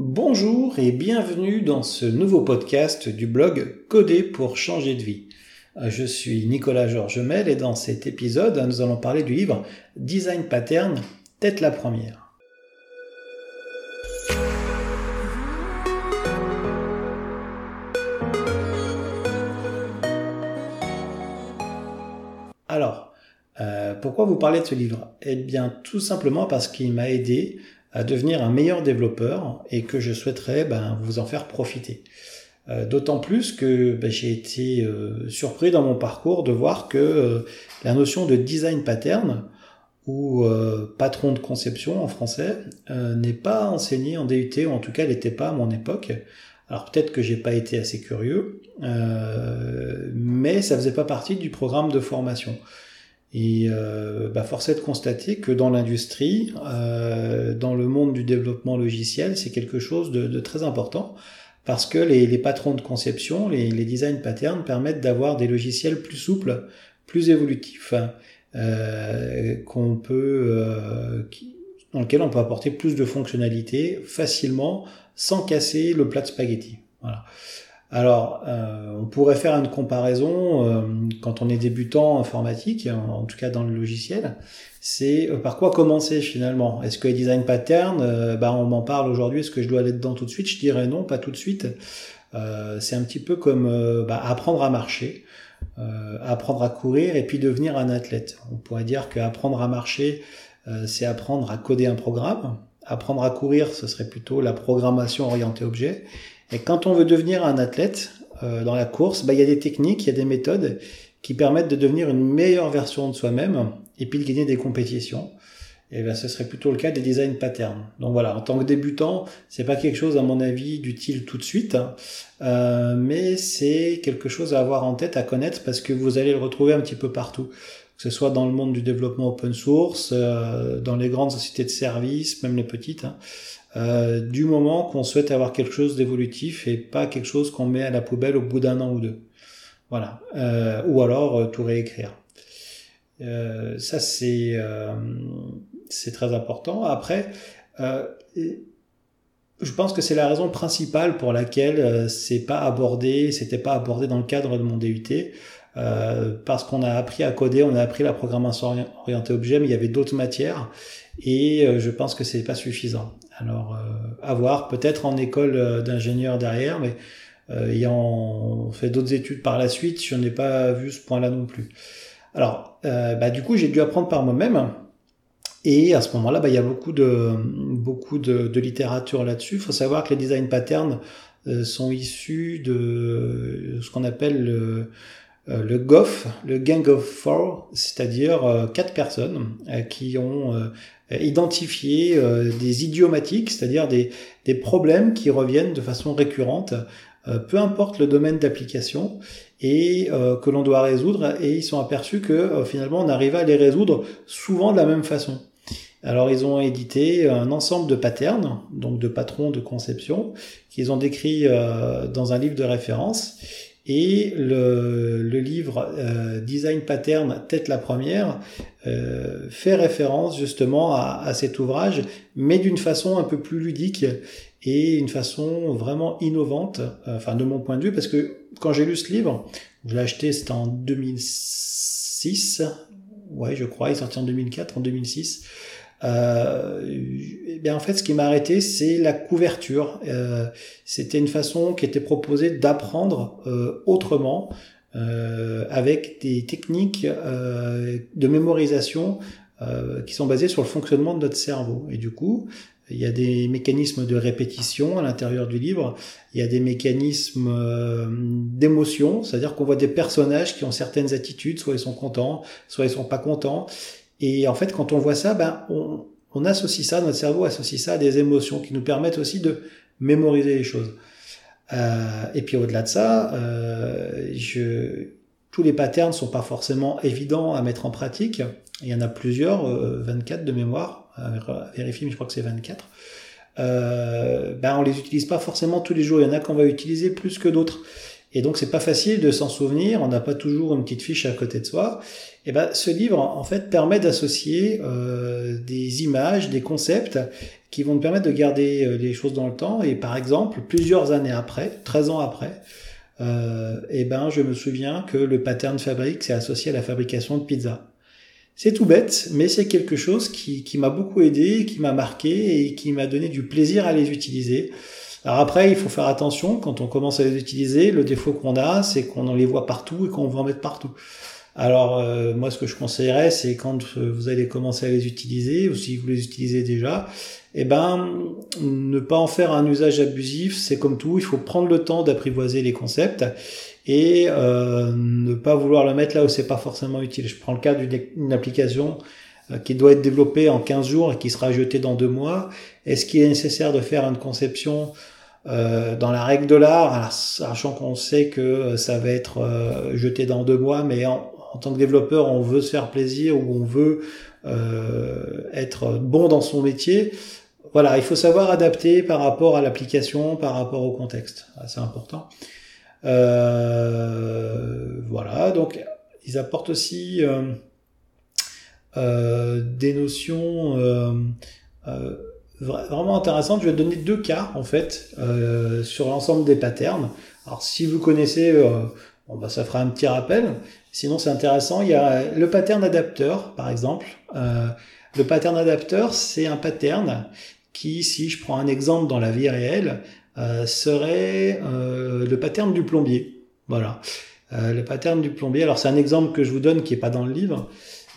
Bonjour et bienvenue dans ce nouveau podcast du blog Coder pour changer de vie. Euh, je suis Nicolas Georges Mel et dans cet épisode, nous allons parler du livre Design Pattern, tête la première. Alors, euh, pourquoi vous parlez de ce livre? Eh bien, tout simplement parce qu'il m'a aidé à devenir un meilleur développeur et que je souhaiterais ben, vous en faire profiter. Euh, d'autant plus que ben, j'ai été euh, surpris dans mon parcours de voir que euh, la notion de design pattern ou patron de conception en français n'est pas enseignée en DUT ou en tout cas n'était pas à mon époque. Alors peut-être que j'ai pas été assez curieux, mais ça faisait pas partie du programme de formation. Et euh, bah force est de constater que dans l'industrie, euh, dans le monde du développement logiciel, c'est quelque chose de, de, très important parce que les, les patrons de conception, les, les, design patterns permettent d'avoir des logiciels plus souples, plus évolutifs, euh, qu'on peut, euh, qui, dans lequel on peut apporter plus de fonctionnalités facilement sans casser le plat de spaghetti. Voilà. Alors, euh, on pourrait faire une comparaison euh, quand on est débutant informatique, en tout cas dans le logiciel. C'est euh, par quoi commencer finalement? Est-ce que design pattern, bah, on m'en parle aujourd'hui, est-ce que je dois aller dedans tout de suite? Je dirais non, pas tout de suite. c'est un petit peu comme bah, apprendre à marcher, apprendre à courir et puis devenir un athlète. On pourrait dire qu'apprendre à marcher, c'est apprendre à coder un programme. Apprendre à courir, ce serait plutôt la programmation orientée objet. Et quand on veut devenir un athlète euh, dans la course, bah, il y a des techniques, il y a des méthodes qui permettent de devenir une meilleure version de soi-même et puis de gagner des compétitions. Et ben, ce serait plutôt le cas des design patterns. Donc voilà, en tant que débutant, c'est pas quelque chose à mon avis d'utile tout de suite, hein. euh, mais c'est quelque chose à avoir en tête, à connaître, parce que vous allez le retrouver un petit peu partout, que ce soit dans le monde du développement open source, euh, dans les grandes sociétés de services, même les petites. Hein. Euh, du moment qu'on souhaite avoir quelque chose d'évolutif et pas quelque chose qu'on met à la poubelle au bout d'un an ou deux. Voilà. Euh, ou alors euh, tout réécrire. ça c'est c'est très important. Après, je pense que c'est la raison principale pour laquelle c'est pas abordé, c'était pas abordé dans le cadre de mon DUT. parce qu'on a appris à coder, on a appris la programmation orientée objet, mais il y avait d'autres matières et je pense que c'est pas suffisant. Alors, euh, à voir, peut-être en école euh, d'ingénieur derrière, mais euh, ayant fait d'autres études par la suite, je n'ai pas vu ce point-là non plus. Alors, bah, du coup, j'ai dû apprendre par moi-même. Et à ce moment-là, bah, il y a beaucoup de, beaucoup de, de littérature là-dessus. Il faut savoir que les design patterns sont issus de ce qu'on appelle le, le GOF, le Gang of Four, c'est-à-dire quatre personnes qui ont euh, identifier euh, des idiomatiques, c'est-à-dire des, des, problèmes qui reviennent de façon récurrente, euh, peu importe le domaine d'application, et que l'on doit résoudre, et ils sont aperçus que finalement on arrive à les résoudre souvent de la même façon. Alors ils ont édité un ensemble de patterns, donc de patrons de conception, qu'ils ont décrits dans un livre de référence. Et le, le livre euh, Design Pattern, tête la première, euh, fait référence justement à, à, cet ouvrage, mais d'une façon un peu plus ludique et une façon vraiment innovante, euh, enfin de mon point de vue, parce que quand j'ai lu ce livre, je l'ai acheté, c'était en 2006, ouais je crois, il est sorti en 2004, en 2006. Euh, eh bien en fait, ce qui m'a arrêté, c'est la couverture. Euh, c'était une façon qui était proposée d'apprendre euh, autrement, euh, avec des techniques euh, de mémorisation qui sont basées sur le fonctionnement de notre cerveau. Et du coup, il y a des mécanismes de répétition à l'intérieur du livre. Il y a des mécanismes d'émotion, c'est-à-dire qu'on voit des personnages qui ont certaines attitudes, soit ils sont contents, soit ils sont pas contents. Et en fait, quand on voit ça, ben, on, on, associe ça, notre cerveau associe ça à des émotions qui nous permettent aussi de mémoriser les choses. Euh, et puis au-delà de ça, euh, je, tous les patterns sont pas forcément évidents à mettre en pratique. Il y en a plusieurs, 24 euh, de mémoire, à vérifier, mais je crois que c'est 24. Euh, ben on les utilise pas forcément tous les jours. Il y en a qu'on va utiliser plus que d'autres. Et donc c'est pas facile de s'en souvenir, on n'a pas toujours une petite fiche à côté de soi. Et ben ce livre en fait permet d'associer euh, des images, des concepts qui vont nous permettre de garder euh, les choses dans le temps. Et par exemple, plusieurs années après, 13 ans après, euh, et ben je me souviens que le pattern fabrique s'est associé à la fabrication de pizza. C'est tout bête, mais c'est quelque chose qui, qui m'a beaucoup aidé, qui m'a marqué et qui m'a donné du plaisir à les utiliser. Alors après, il faut faire attention quand on commence à les utiliser. Le défaut qu'on a, c'est qu'on en les voit partout et qu'on veut en mettre partout. Alors euh, moi, ce que je conseillerais, c'est quand vous allez commencer à les utiliser, ou si vous les utilisez déjà, eh ben, ne pas en faire un usage abusif. C'est comme tout, il faut prendre le temps d'apprivoiser les concepts et euh, ne pas vouloir le mettre là où c'est pas forcément utile. Je prends le cas d'une application euh, qui doit être développée en 15 jours et qui sera jetée dans deux mois. Est-ce qu'il est nécessaire de faire une conception euh, dans la règle de l'art, sachant qu'on sait que euh, ça va être euh, jeté dans deux mois, mais en, tant que développeur, on veut se faire plaisir ou on veut être bon dans son métier. Voilà, il faut savoir adapter par rapport à l'application, par rapport au contexte. C'est important. voilà, donc ils apportent aussi des notions vraiment intéressante. Je vais donner deux cas en fait euh, sur l'ensemble des patterns. Alors si vous connaissez, euh, bon, bah, ça fera un petit rappel. Sinon c'est intéressant. Il y a le pattern adapteur par exemple. Euh, le pattern adapteur c'est un pattern qui, si je prends un exemple dans la vie réelle, euh, serait euh, le pattern du plombier. Voilà. le pattern du plombier. Alors c'est un exemple que je vous donne qui est pas dans le livre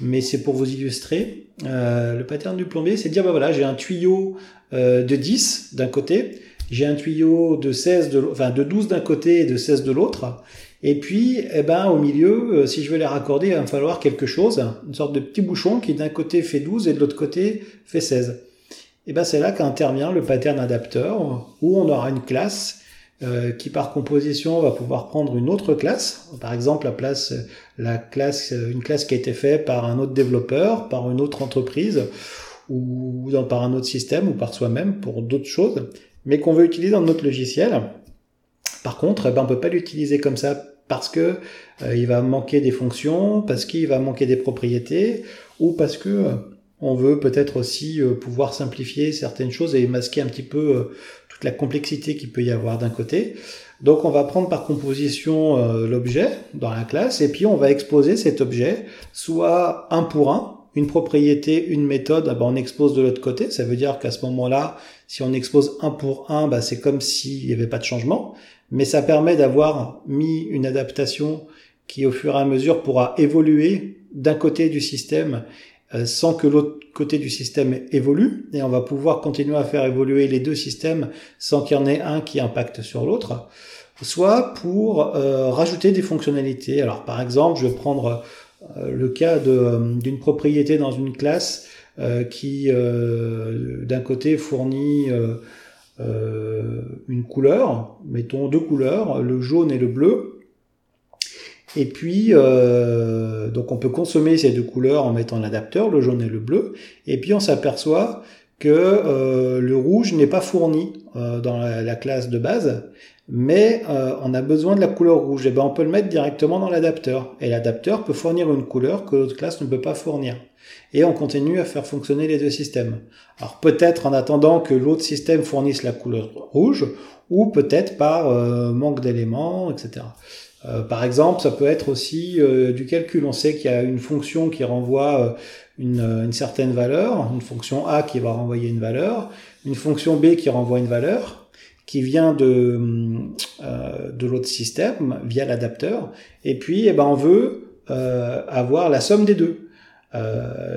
mais c'est pour vous illustrer. Euh, le pattern du plombier, c'est de dire, bah voilà, j'ai un tuyau euh, de 10 d'un côté, j'ai un tuyau de 16 de, enfin, de 12 d'un côté et de 16 de l'autre. Et puis, eh ben, au milieu, euh, si je veux les raccorder, il va me falloir quelque chose, une sorte de petit bouchon qui d'un côté fait 12 et de l'autre côté fait 16. Et ben, c'est là qu'intervient le pattern adapteur, où on aura une classe euh, qui par composition va pouvoir prendre une autre classe, par exemple la la classe, une classe qui a été faite par un autre développeur, par une autre entreprise, ou par un autre système, ou par soi-même pour d'autres choses, mais qu'on veut utiliser dans notre logiciel. Par contre, eh ben, on peut pas l'utiliser comme ça parce que euh, il va manquer des fonctions, parce qu'il va manquer des propriétés, ou parce que euh, on veut peut-être aussi pouvoir simplifier certaines choses et masquer un petit peu la complexité qu'il peut y avoir d'un côté. Donc on va prendre par composition euh, l'objet dans la classe et puis on va exposer cet objet soit un pour un, une propriété, une méthode, ah ben, on expose de l'autre côté. Ça veut dire qu'à ce moment-là, si on expose un pour un, bah, c'est comme s'il n'y avait pas de changement. Mais ça permet d'avoir mis une adaptation qui au fur et à mesure pourra évoluer d'un côté du système sans que l'autre côté du système évolue, et on va pouvoir continuer à faire évoluer les deux systèmes sans qu'il y en ait un qui impacte sur l'autre, soit pour euh, rajouter des fonctionnalités. Alors par exemple, je vais prendre euh, le cas d'une propriété dans une classe qui d'un côté fournit une couleur, mettons deux couleurs, le jaune et le bleu, et puis, euh, donc on peut consommer ces deux couleurs en mettant l'adapteur, le jaune et le bleu. Et puis on s'aperçoit que euh, le rouge n'est pas fourni euh, dans la, classe de base, mais euh, on a besoin de la couleur rouge. Et ben on peut le mettre directement dans l'adapteur. Et l'adapteur peut fournir une couleur que l'autre classe ne peut pas fournir. Et on continue à faire fonctionner les deux systèmes. Alors peut-être en attendant que l'autre système fournisse la couleur rouge, ou peut-être par euh, manque d'éléments, etc. Euh, par exemple, ça peut être aussi euh, du calcul. On sait qu'il y a une fonction qui renvoie euh, une, une, certaine valeur, une fonction A qui va renvoyer une valeur, une fonction B qui renvoie une valeur, qui vient de, de l'autre système via l'adapteur, et puis eh ben, on veut avoir la somme des deux.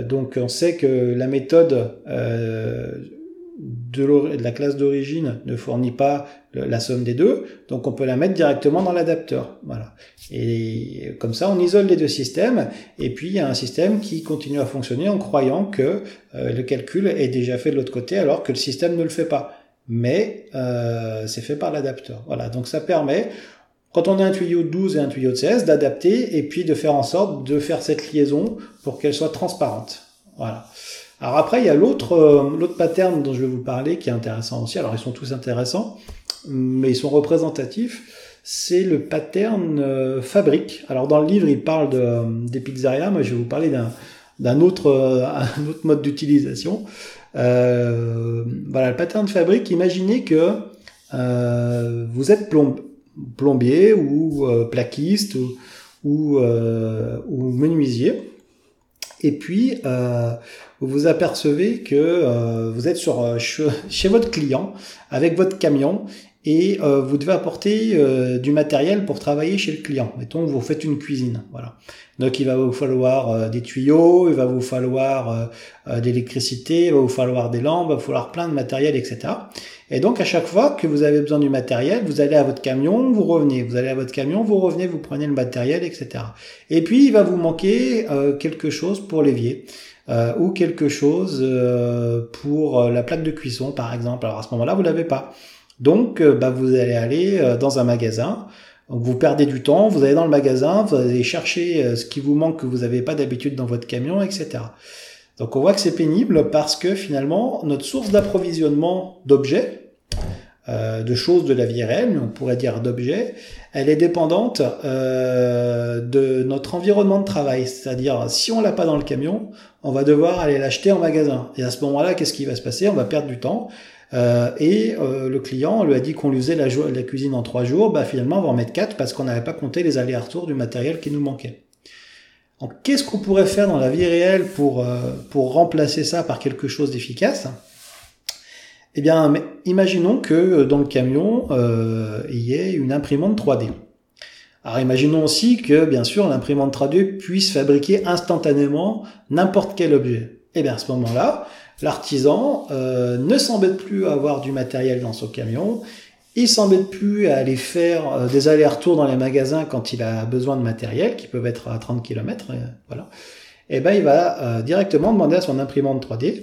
donc on sait que la méthode de, la classe d'origine ne fournit pas la somme des deux, donc on peut la mettre directement dans l'adapteur. Voilà. Et comme ça, on isole les deux systèmes, et puis il y a un système qui continue à fonctionner en croyant que euh, le calcul est déjà fait de l'autre côté, alors que le système ne le fait pas. Mais euh, c'est fait par l'adapteur. Voilà. Donc ça permet, quand on a un tuyau de 12 et un tuyau de 16, d'adapter et puis de faire en sorte de faire cette liaison pour qu'elle soit transparente. Voilà. Alors après, il y a l'autre euh, l'autre pattern dont je vais vous parler qui est intéressant aussi. Alors ils sont tous intéressants, mais ils sont représentatifs. c'est le pattern fabrique. Alors dans le livre, il parle de, des pizzerias, moi je vais vous parler d'un autre, mode d'utilisation. voilà, le pattern fabrique, imaginez que vous êtes plombier ou plaquiste ou menuisier et puis, euh, vous vous apercevez que euh, vous êtes sur, euh, chez votre client avec votre camion et vous devez apporter du matériel pour travailler chez le client. Mettons, vous faites une cuisine. Voilà. Donc, il va vous falloir des tuyaux, il va vous falloir de l'électricité, il va vous falloir des lampes, il va falloir plein de matériel, etc. Et donc, à chaque fois que vous avez besoin du matériel, vous allez à votre camion, vous revenez. Vous allez à votre camion, vous revenez, vous prenez le matériel, etc. Et puis, il va vous manquer euh, quelque chose pour l'évier. Euh, ou quelque chose euh, pour la plaque de cuisson, par exemple. Alors, à ce moment-là, vous l'avez pas. Donc, bah, vous allez aller dans un magasin. vous perdez du temps, vous allez dans le magasin, vous allez chercher ce qui vous manque que vous n'avez pas d'habitude dans votre camion, etc. Donc on voit que c'est pénible parce que finalement notre source d'approvisionnement d'objets, euh, de choses de la vie réelle, on pourrait dire d'objets, elle est dépendante euh, de notre environnement de travail. C'est-à-dire si on l'a pas dans le camion, on va devoir aller l'acheter en magasin. Et à ce moment-là, qu'est-ce qui va se passer? On va perdre du temps. Euh, et euh, le client lui a dit qu'on lui faisait la, cuisine en trois jours, bah finalement on va en mettre quatre parce qu'on n'avait pas compté les allers-retours du matériel qui nous manquait qu'est-ce qu'on pourrait faire dans la vie réelle pour, euh, remplacer ça par quelque chose d'efficace? Eh bien, imaginons que dans le camion, il y ait une imprimante 3D. Alors imaginons aussi que, bien sûr, l'imprimante 3D puisse fabriquer instantanément n'importe quel objet. Eh bien, à ce moment-là, l'artisan ne s'embête plus à avoir du matériel dans son camion, il s'embête plus à aller faire euh, des allers-retours dans les magasins quand il a besoin de matériel, qui peuvent être à 30 km, euh, voilà. Et eh ben, il va euh, directement demander à son imprimante 3D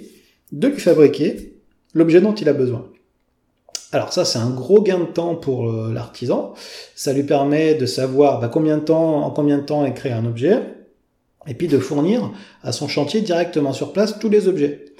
de lui fabriquer l'objet dont il a besoin. Alors ça, c'est un gros gain de temps pour l'artisan. Ça lui permet de savoir bah, combien de temps, en combien de temps est créé un objet, et puis de fournir à son chantier directement sur place tous les objets.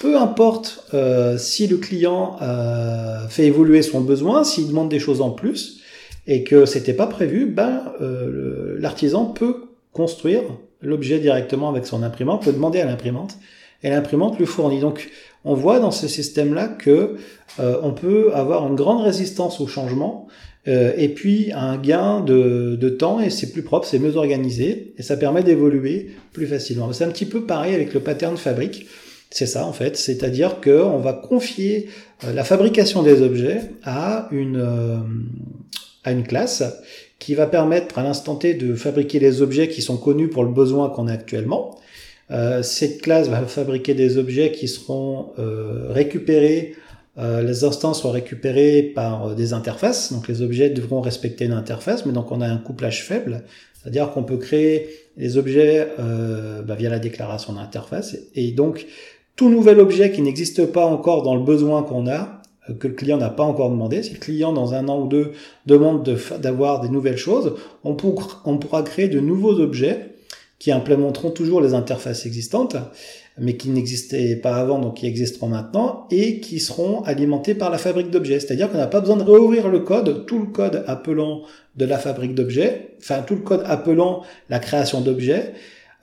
Peu importe euh, si le client euh, fait évoluer son besoin, s'il demande des choses en plus et que c'était pas prévu, ben euh, l'artisan peut construire l'objet directement avec son imprimante, peut demander à l'imprimante et l'imprimante lui fournit. Donc on voit dans ce système-là que on peut avoir une grande résistance au changement et puis un gain de, temps et c'est plus propre, c'est mieux organisé et ça permet d'évoluer plus facilement. C'est un petit peu pareil avec le pattern fabrique. C'est ça en fait, c'est-à-dire qu'on va confier euh, la fabrication des objets à une, euh, à une classe qui va permettre à l'instant T de fabriquer les objets qui sont connus pour le besoin qu'on a actuellement. Euh, cette classe va fabriquer des objets qui seront récupérés, les instances seront récupérées par des interfaces, donc les objets devront respecter une interface, mais donc on a un couplage faible, c'est-à-dire qu'on peut créer les objets bah, via la déclaration d'interface, et donc tout nouvel objet qui n'existe pas encore dans le besoin qu'on a, euh, que le client n'a pas encore demandé, si le client dans un an ou deux demande d'avoir des nouvelles choses, on, pourra créer de nouveaux objets qui implémenteront toujours les interfaces existantes, mais qui n'existaient pas avant, donc qui existeront maintenant, et qui seront alimentés par la fabrique d'objets. C'est-à-dire qu'on n'a pas besoin de réouvrir le code, tout le code appelant de la fabrique d'objets, enfin tout le code appelant la création d'objets,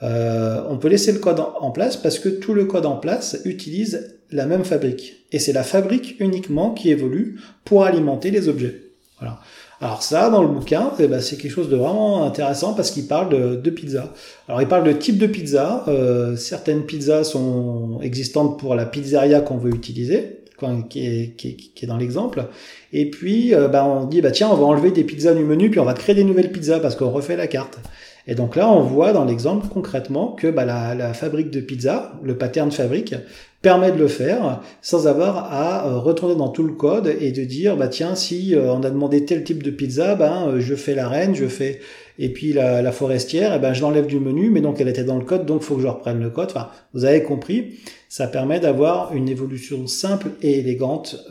euh, on peut laisser le code en place parce que tout le code en place utilise la même fabrique. Et c'est la fabrique uniquement qui évolue pour alimenter les objets. Voilà. Alors ça, dans le bouquin, eh ben, c'est quelque chose de vraiment intéressant parce qu'il parle de, pizza. Alors il parle de type de pizza. Euh, certaines pizzas sont existantes pour la pizzeria qu'on veut utiliser, qui est, dans l'exemple. Et puis, euh, bah, on dit, bah tiens, on va enlever des pizzas du menu, puis on va créer des nouvelles pizzas parce qu'on refait la carte. Et donc là, on voit dans l'exemple concrètement que bah, la, fabrique de pizza, le pattern fabrique, permet de le faire sans avoir à euh, retourner dans tout le code et de dire bah tiens si euh, on a demandé tel type de pizza ben je fais la reine je fais et puis la, forestière et ben je l'enlève du menu mais donc elle était dans le code donc faut que je reprenne le code. Enfin vous avez compris ça permet d'avoir une évolution simple et élégante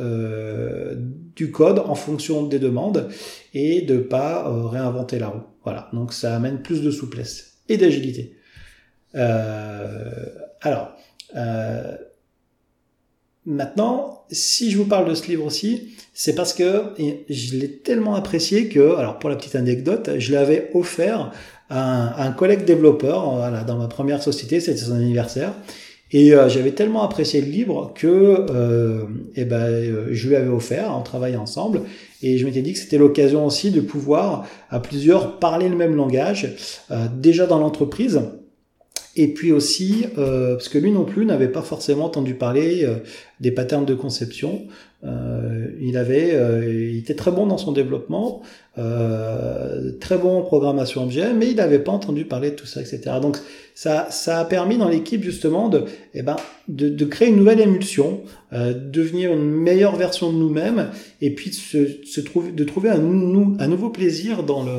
du code en fonction des demandes et de pas réinventer la roue voilà, donc ça amène plus de souplesse et d'agilité. Euh, alors, euh, Maintenant, si je vous parle de ce livre aussi, c'est parce que je l'ai tellement apprécié que, alors pour la petite anecdote, je l'avais offert à un, un, collègue développeur voilà, dans ma première société, c'était son anniversaire. Et euh, j'avais tellement apprécié le livre que euh, eh ben, euh, je lui avais offert, on travaillait ensemble, et je m'étais dit que c'était l'occasion aussi de pouvoir à plusieurs parler le même langage, déjà dans l'entreprise, et puis aussi, parce que lui non plus n'avait pas forcément entendu parler des patterns de conception. Euh, il avait, il était très bon dans son développement, très bon en programmation objet, mais il n'avait pas entendu parler de tout ça, etc. Donc ça, ça a permis dans l'équipe justement de, eh ben, de, de, créer une nouvelle émulsion, devenir une meilleure version de nous-mêmes, et puis de, se, se trouver, de trouver un, un nouveau plaisir dans le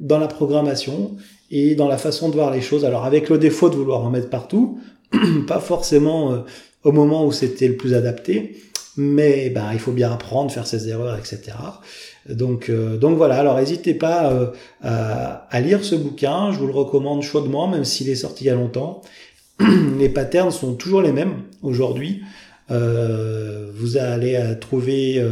dans la programmation et dans la façon de voir les choses. Alors avec le défaut de vouloir en mettre partout, pas forcément euh, au moment où c'était le plus adapté, mais ben, il faut bien apprendre, faire ses erreurs, etc. Donc, euh, donc voilà, alors n'hésitez pas euh, à, à, lire ce bouquin, je vous le recommande chaudement, même s'il est sorti il y a longtemps. les patterns sont toujours les mêmes aujourd'hui. vous allez trouver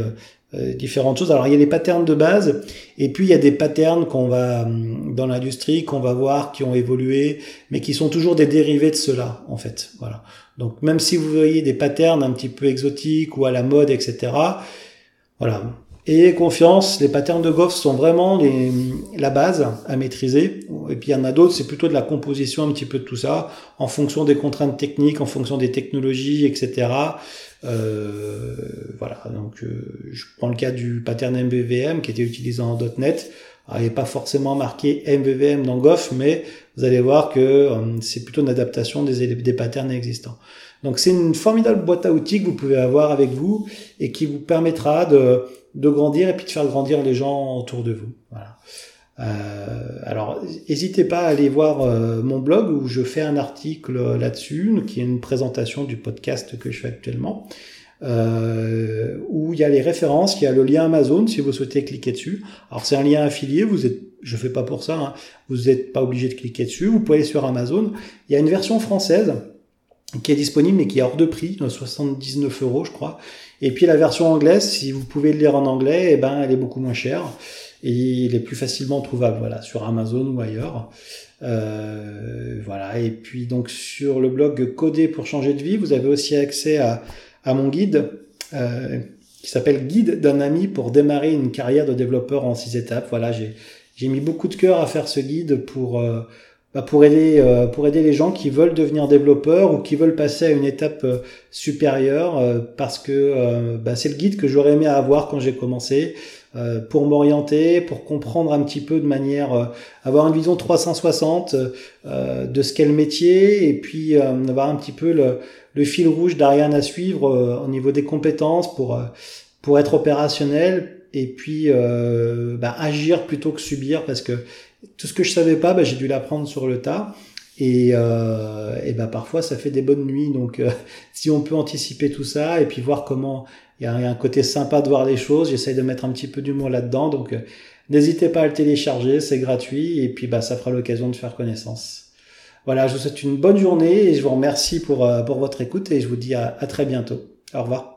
euh, différentes choses. Alors il y a les patterns de base et puis il y a des patterns qu'on va hum, dans l'industrie qu'on va voir qui ont évolué mais qui sont toujours des dérivés de cela en fait. Voilà. Donc même si vous voyez des patterns un petit peu exotiques ou à la mode etc. Voilà. Et confiance, les patterns de Goff sont vraiment la base à maîtriser. Et puis il y en a d'autres, c'est plutôt de la composition un petit peu de tout ça, en fonction des contraintes techniques, en fonction des technologies, etc. Euh, voilà, donc euh, je prends le cas du pattern MVVM qui était utilisé en .NET. Alors, il n'est pas forcément marqué MVVM dans Goff, mais vous allez voir que euh, c'est plutôt une adaptation des, des patterns existants. Donc c'est une formidable boîte à outils que vous pouvez avoir avec vous et qui vous permettra de, de grandir et puis de faire grandir les gens autour de vous. Voilà. Euh, alors, n'hésitez pas à aller voir euh, mon blog où je fais un article là-dessus, qui est une présentation du podcast que je fais actuellement, euh, où il y a les références, il y a le lien Amazon si vous souhaitez cliquer dessus. Alors c'est un lien affilié, vous êtes, je fais pas pour ça, hein, vous n'êtes pas obligé de cliquer dessus. Vous pouvez aller sur Amazon. Il y a une version française qui est disponible mais qui est hors de prix, 79 euros je crois. Et puis la version anglaise, si vous pouvez le lire en anglais, eh ben elle est beaucoup moins chère et il est plus facilement trouvable voilà sur Amazon ou ailleurs. Euh, voilà et puis donc sur le blog Coder pour changer de vie, vous avez aussi accès à, à mon guide euh, qui s'appelle Guide d'un ami pour démarrer une carrière de développeur en six étapes. Voilà j'ai mis beaucoup de cœur à faire ce guide pour euh, bah, pour aider euh, pour aider les gens qui veulent devenir développeurs ou qui veulent passer à une étape supérieure parce que bah, c'est le guide que j'aurais aimé avoir quand j'ai commencé euh, pour m'orienter, pour comprendre un petit peu de manière, euh, avoir une vision 360 euh, de ce qu'est le métier et puis avoir un petit peu le, le fil rouge d'Ariane à suivre au niveau des compétences pour pour être opérationnel et puis bah, agir plutôt que subir parce que tout ce que je savais pas, bah, j'ai dû l'apprendre sur le tas. Et, euh, bah parfois ça fait des bonnes nuits. Donc si on peut anticiper tout ça et puis voir comment il y, a un côté sympa de voir les choses. J'essaye de mettre un petit peu d'humour là-dedans. Donc, euh, n'hésitez pas à le télécharger. C'est gratuit. Et puis, bah, ça fera l'occasion de faire connaissance. Voilà, je vous souhaite une bonne journée et je vous remercie pour, euh, pour votre écoute et je vous dis à très bientôt. Au revoir.